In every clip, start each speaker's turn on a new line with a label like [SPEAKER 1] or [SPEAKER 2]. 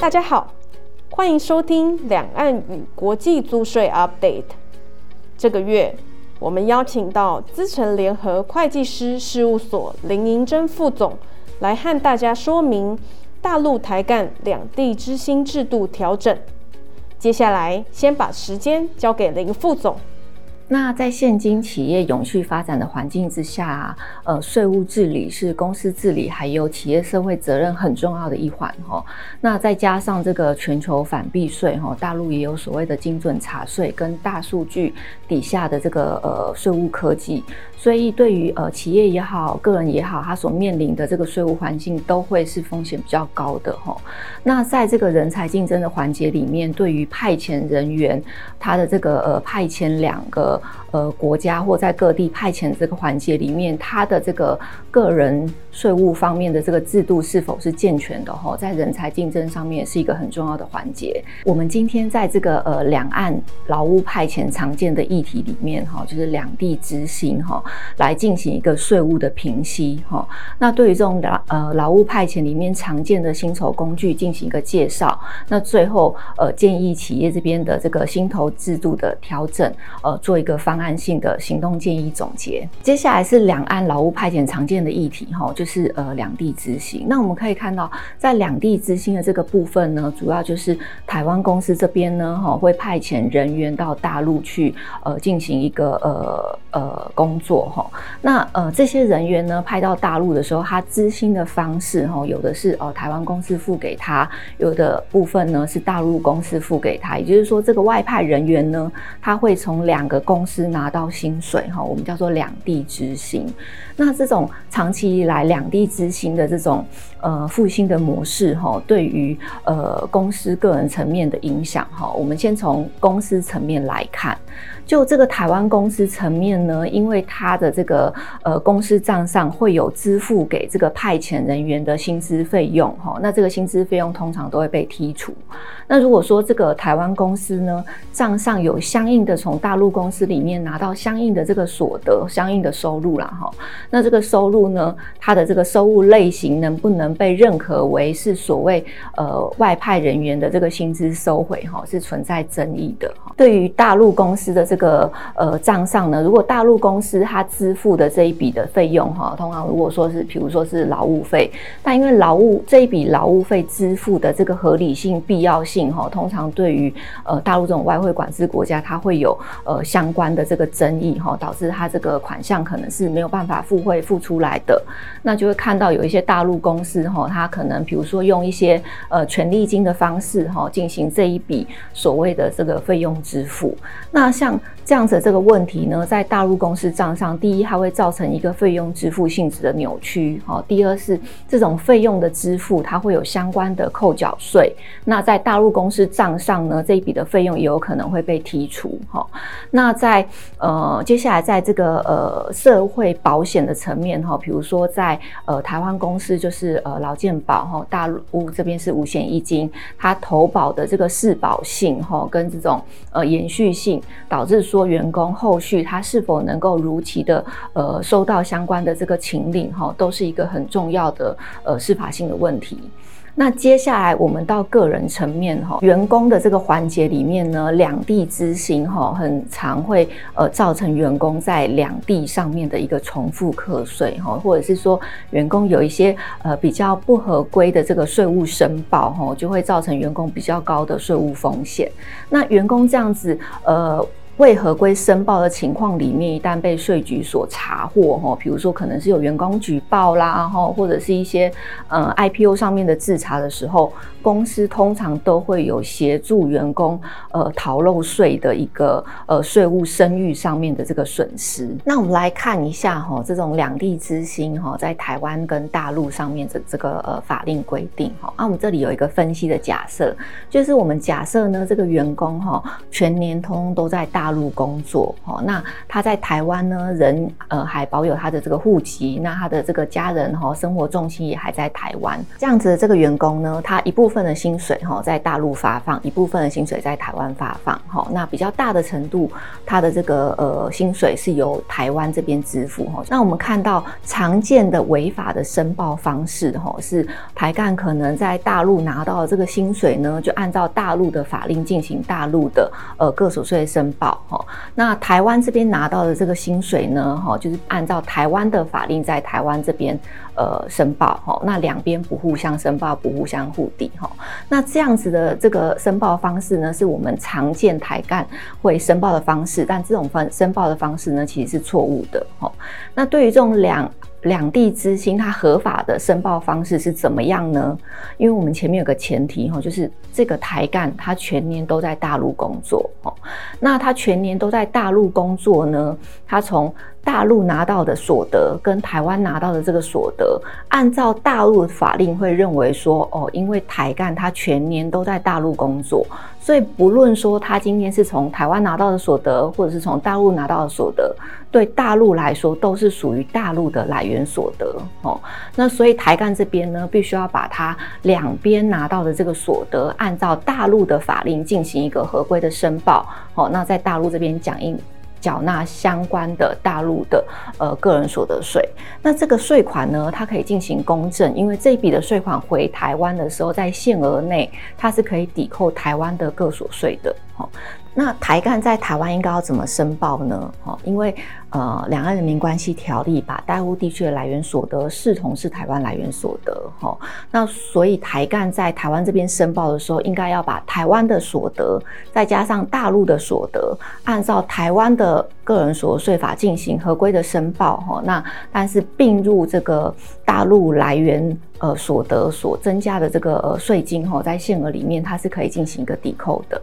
[SPEAKER 1] 大家好，欢迎收听两岸与国际租税 Update。这个月，我们邀请到资诚联合会计师事务所林银珍副总来和大家说明大陆台干两地之星制度调整。接下来，先把时间交给林副总。
[SPEAKER 2] 那在现今企业永续发展的环境之下，呃，税务治理是公司治理还有企业社会责任很重要的一环哈。那再加上这个全球反避税哈，大陆也有所谓的精准查税跟大数据底下的这个呃税务科技，所以对于呃企业也好，个人也好，他所面临的这个税务环境都会是风险比较高的哈。那在这个人才竞争的环节里面，对于派遣人员，他的这个呃派遣两个。呃，国家或在各地派遣这个环节里面，他的这个个人税务方面的这个制度是否是健全的？哈，在人才竞争上面是一个很重要的环节。我们今天在这个呃两岸劳务派遣常见的议题里面，哈，就是两地执行哈，来进行一个税务的评析哈。那对于这种劳呃劳务派遣里面常见的薪酬工具进行一个介绍。那最后呃建议企业这边的这个薪酬制度的调整，呃做一个。方案性的行动建议总结。接下来是两岸劳务派遣常见的议题，哈，就是呃两地执行。那我们可以看到，在两地执行的这个部分呢，主要就是台湾公司这边呢，哈，会派遣人员到大陆去，呃，进行一个呃呃工作，哈。那呃这些人员呢，派到大陆的时候，他资薪的方式，哈，有的是呃台湾公司付给他，有的部分呢是大陆公司付给他。也就是说，这个外派人员呢，他会从两个公司拿到薪水哈，我们叫做两地之薪。那这种长期以来两地之薪的这种呃复兴的模式哈，对于呃公司个人层面的影响哈，我们先从公司层面来看。就这个台湾公司层面呢，因为它的这个呃公司账上会有支付给这个派遣人员的薪资费用哈，那这个薪资费用通常都会被剔除。那如果说这个台湾公司呢账上有相应的从大陆公司里面拿到相应的这个所得、相应的收入啦哈，那这个收入呢，它的这个收入类型能不能被认可为是所谓呃外派人员的这个薪资收回哈，是存在争议的。对于大陆公司的这个呃账上呢，如果大陆公司它支付的这一笔的费用哈，通常如果说是，比如说是劳务费，但因为劳务这一笔劳务费支付的这个合理性、必要性哈，通常对于呃大陆这种外汇管制国家，它会有呃相关的这个争议哈，导致它这个款项可能是没有办法付汇付出来的，那就会看到有一些大陆公司哈，他可能比如说用一些呃权利金的方式哈，进行这一笔所谓的这个费用支付，那像。这样子这个问题呢，在大陆公司账上，第一，它会造成一个费用支付性质的扭曲，哈。第二是这种费用的支付，它会有相关的扣缴税。那在大陆公司账上呢，这一笔的费用也有可能会被剔除，哈。那在呃接下来在这个呃社会保险的层面，哈，比如说在呃台湾公司就是呃劳健保，哈，大陆这边是五险一金，它投保的这个适保性，哈，跟这种呃延续性，导致。说员工后续他是否能够如期的呃收到相关的这个请领哈，都是一个很重要的呃司法性的问题。那接下来我们到个人层面哈，员工的这个环节里面呢，两地支薪哈，很常会呃造成员工在两地上面的一个重复课税哈，或者是说员工有一些呃比较不合规的这个税务申报哈，就会造成员工比较高的税务风险。那员工这样子呃。未合规申报的情况里面，一旦被税局所查获，哈，比如说可能是有员工举报啦，哈，或者是一些呃 IPO 上面的自查的时候，公司通常都会有协助员工呃逃漏税的一个呃税务声誉上面的这个损失。那我们来看一下哈，这种两地之星哈，在台湾跟大陆上面的这个呃法令规定哈，啊，我们这里有一个分析的假设，就是我们假设呢，这个员工哈全年通通都在大大陆工作，哦，那他在台湾呢，人呃还保有他的这个户籍，那他的这个家人哈，生活重心也还在台湾。这样子的这个员工呢，他一部分的薪水哈在大陆发放，一部分的薪水在台湾发放，哈，那比较大的程度，他的这个呃薪水是由台湾这边支付，哈。那我们看到常见的违法的申报方式，哈，是台干可能在大陆拿到的这个薪水呢，就按照大陆的法令进行大陆的呃个所税申报，哈。那台湾这边拿到的这个薪水呢，哈，就是按照台湾的法令在台湾这边呃申报，哈。那两边不互相申报，不互相互抵，哈。那这样子的这个申报方式呢，是我们常见台干会申报的方式，但这种方申报的方式呢，其实是错误的，哈。那对于这种两两地之星，它合法的申报方式是怎么样呢？因为我们前面有个前提哈，就是这个台干他全年都在大陆工作哦。那他全年都在大陆工作呢，他从大陆拿到的所得跟台湾拿到的这个所得，按照大陆法令会认为说哦，因为台干他全年都在大陆工作，所以不论说他今天是从台湾拿到的所得，或者是从大陆拿到的所得，对大陆来说都是属于大陆的来源所得哦。那所以台干这边呢，必须要把他两边拿到的这个所得，按照大陆的法令进行一个合规的申报哦。那在大陆这边讲应。缴纳相关的大陆的呃个人所得税，那这个税款呢，它可以进行公证，因为这一笔的税款回台湾的时候，在限额内，它是可以抵扣台湾的个所税的。好，那台干在台湾应该要怎么申报呢？哈，因为呃，两岸人民关系条例把大陆地区的来源所得视同是台湾来源所得，哈，那所以台干在台湾这边申报的时候，应该要把台湾的所得再加上大陆的所得，按照台湾的个人所得税法进行合规的申报，哈，那但是并入这个大陆来源呃所得所增加的这个呃税金，哈，在限额里面它是可以进行一个抵扣的。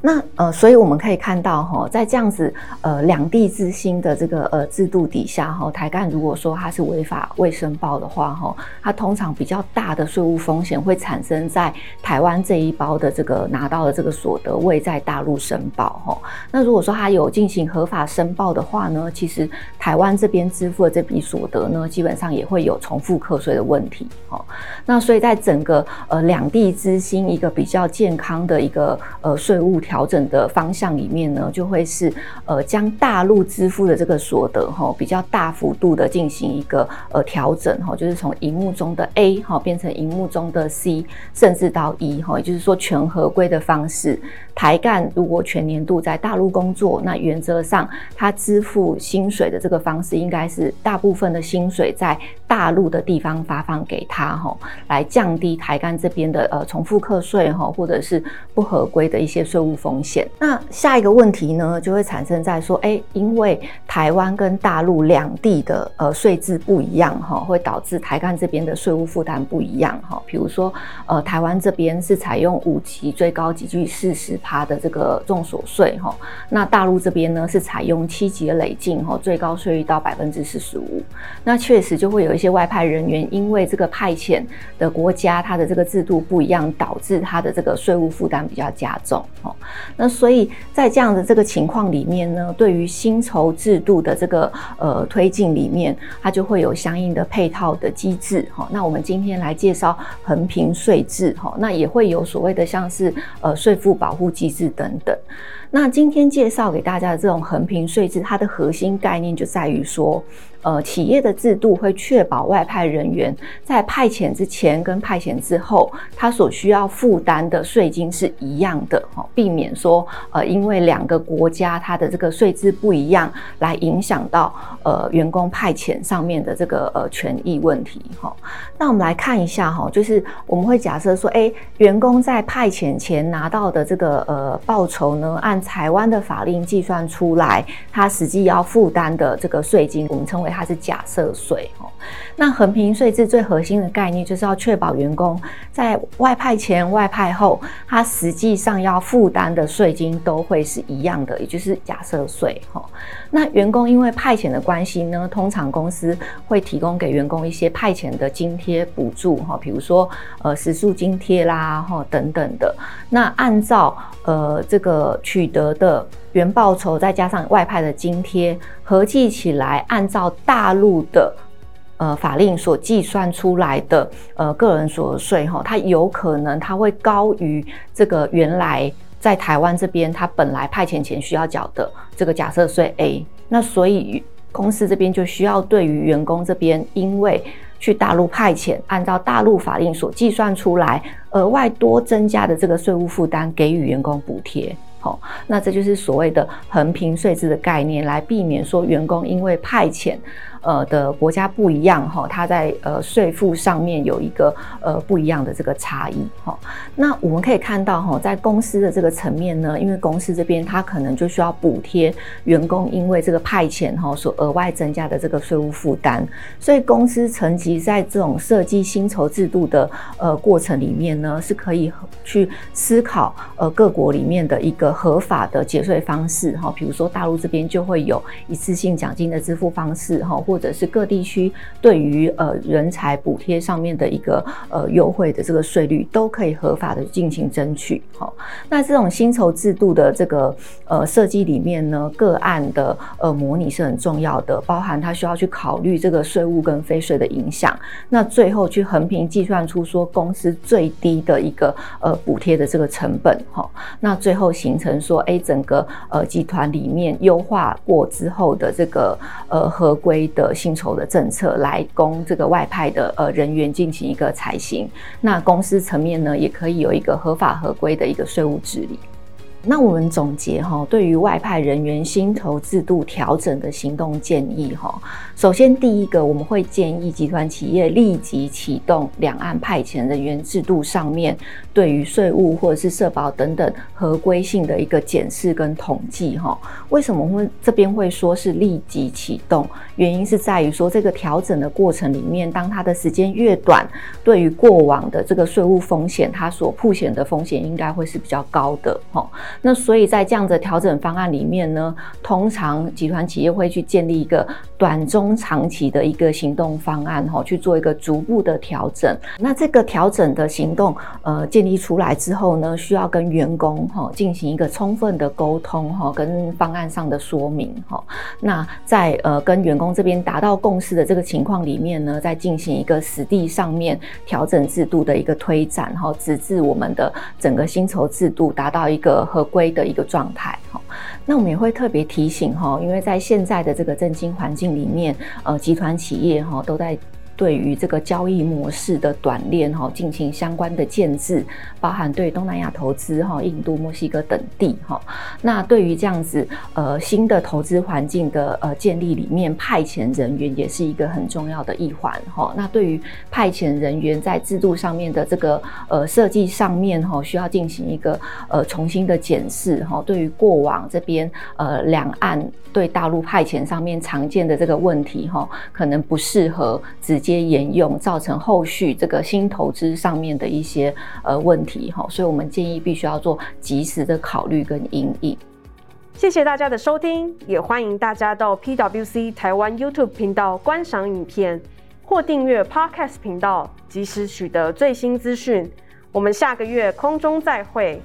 [SPEAKER 2] 那呃，所以我们可以看到哈，在这样子呃两地之心的这个呃制度底下哈，台干如果说它是违法未申报的话哈，它通常比较大的税务风险会产生在台湾这一包的这个拿到的这个所得未在大陆申报哈。那如果说它有进行合法申报的话呢，其实台湾这边支付的这笔所得呢，基本上也会有重复课税的问题哈。那所以在整个呃两地之心一个比较健康的一个呃。税务调整的方向里面呢，就会是呃将大陆支付的这个所得哈，比较大幅度的进行一个呃调整哈，就是从荧幕中的 A 哈变成荧幕中的 C，甚至到 E 哈，也就是说全合规的方式。台干如果全年度在大陆工作，那原则上他支付薪水的这个方式应该是大部分的薪水在大陆的地方发放给他哈，来降低台干这边的呃重复课税哈，或者是不合规的一些税务风险。那下一个问题呢，就会产生在说，哎，因为台湾跟大陆两地的呃税制不一样哈，会导致台干这边的税务负担不一样哈。比如说，呃，台湾这边是采用五级最高级距四十。趴的这个重所税哈，那大陆这边呢是采用七级的累进哈，最高税率到百分之四十五。那确实就会有一些外派人员，因为这个派遣的国家它的这个制度不一样，导致它的这个税务负担比较加重哦。那所以在这样的这个情况里面呢，对于薪酬制度的这个呃推进里面，它就会有相应的配套的机制哈。那我们今天来介绍横平税制哈，那也会有所谓的像是呃税负保护机制等等。那今天介绍给大家的这种横平税制，它的核心概念就在于说，呃，企业的制度会确保外派人员在派遣之前跟派遣之后，他所需要负担的税金是一样的，哈，避免说，呃，因为两个国家它的这个税制不一样，来影响到呃员工派遣上面的这个呃权益问题，哈。那我们来看一下，哈，就是我们会假设说，哎，员工在派遣前拿到的这个呃报酬呢，按台湾的法令计算出来，他实际要负担的这个税金，我们称为它是假设税。那横平税制最核心的概念，就是要确保员工在外派前、外派后，他实际上要负担的税金都会是一样的，也就是假设税哈。那员工因为派遣的关系呢，通常公司会提供给员工一些派遣的津贴补助，哈，比如说呃食宿津贴啦，哈等等的。那按照呃这个取得的。原报酬再加上外派的津贴，合计起来，按照大陆的呃法令所计算出来的呃个人所得税哈，它有可能它会高于这个原来在台湾这边它本来派遣前需要缴的这个假设税 A，那所以公司这边就需要对于员工这边，因为去大陆派遣，按照大陆法令所计算出来额外多增加的这个税务负担，给予员工补贴。好，那这就是所谓的横平税制的概念，来避免说员工因为派遣。呃的国家不一样哈，它在呃税负上面有一个呃不一样的这个差异哈。那我们可以看到哈，在公司的这个层面呢，因为公司这边它可能就需要补贴员工，因为这个派遣哈所额外增加的这个税务负担，所以公司层级在这种设计薪酬制度的呃过程里面呢，是可以去思考呃各国里面的一个合法的节税方式哈，比如说大陆这边就会有一次性奖金的支付方式哈，或或者是各地区对于呃人才补贴上面的一个呃优惠的这个税率，都可以合法的进行争取。好，那这种薪酬制度的这个呃设计里面呢，个案的呃模拟是很重要的，包含它需要去考虑这个税务跟非税的影响，那最后去横平计算出说公司最低的一个呃补贴的这个成本。哈，那最后形成说，哎，整个呃集团里面优化过之后的这个呃合规的。薪酬的政策来供这个外派的呃人员进行一个采行，那公司层面呢，也可以有一个合法合规的一个税务治理。那我们总结哈，对于外派人员薪酬制度调整的行动建议哈，首先第一个我们会建议集团企业立即启动两岸派遣人员制度上面对于税务或者是社保等等合规性的一个检视跟统计哈。为什么会这边会说是立即启动？原因是在于说这个调整的过程里面，当它的时间越短，对于过往的这个税务风险，它所曝险的风险应该会是比较高的哈。那所以在这样的调整方案里面呢，通常集团企业会去建立一个短中长期的一个行动方案，哈，去做一个逐步的调整。那这个调整的行动，呃，建立出来之后呢，需要跟员工哈进行一个充分的沟通，哈，跟方案上的说明，哈。那在呃跟员工这边达到共识的这个情况里面呢，再进行一个实地上面调整制度的一个推展，哈，直至我们的整个薪酬制度达到一个和归的一个状态哈，那我们也会特别提醒哈，因为在现在的这个政经环境里面，呃，集团企业哈都在。对于这个交易模式的短链哈，进行相关的建制，包含对东南亚投资哈，印度、墨西哥等地哈。那对于这样子呃新的投资环境的呃建立里面，派遣人员也是一个很重要的一环哈。那对于派遣人员在制度上面的这个呃设计上面哈，需要进行一个呃重新的检视哈。对于过往这边呃两岸对大陆派遣上面常见的这个问题哈，可能不适合直接沿用，造成后续这个新投资上面的一些呃问题哈，所以我们建议必须要做及时的考虑跟因应。
[SPEAKER 1] 谢谢大家的收听，也欢迎大家到 PWC 台湾 YouTube 频道观赏影片或订阅 Podcast 频道，及时取得最新资讯。我们下个月空中再会。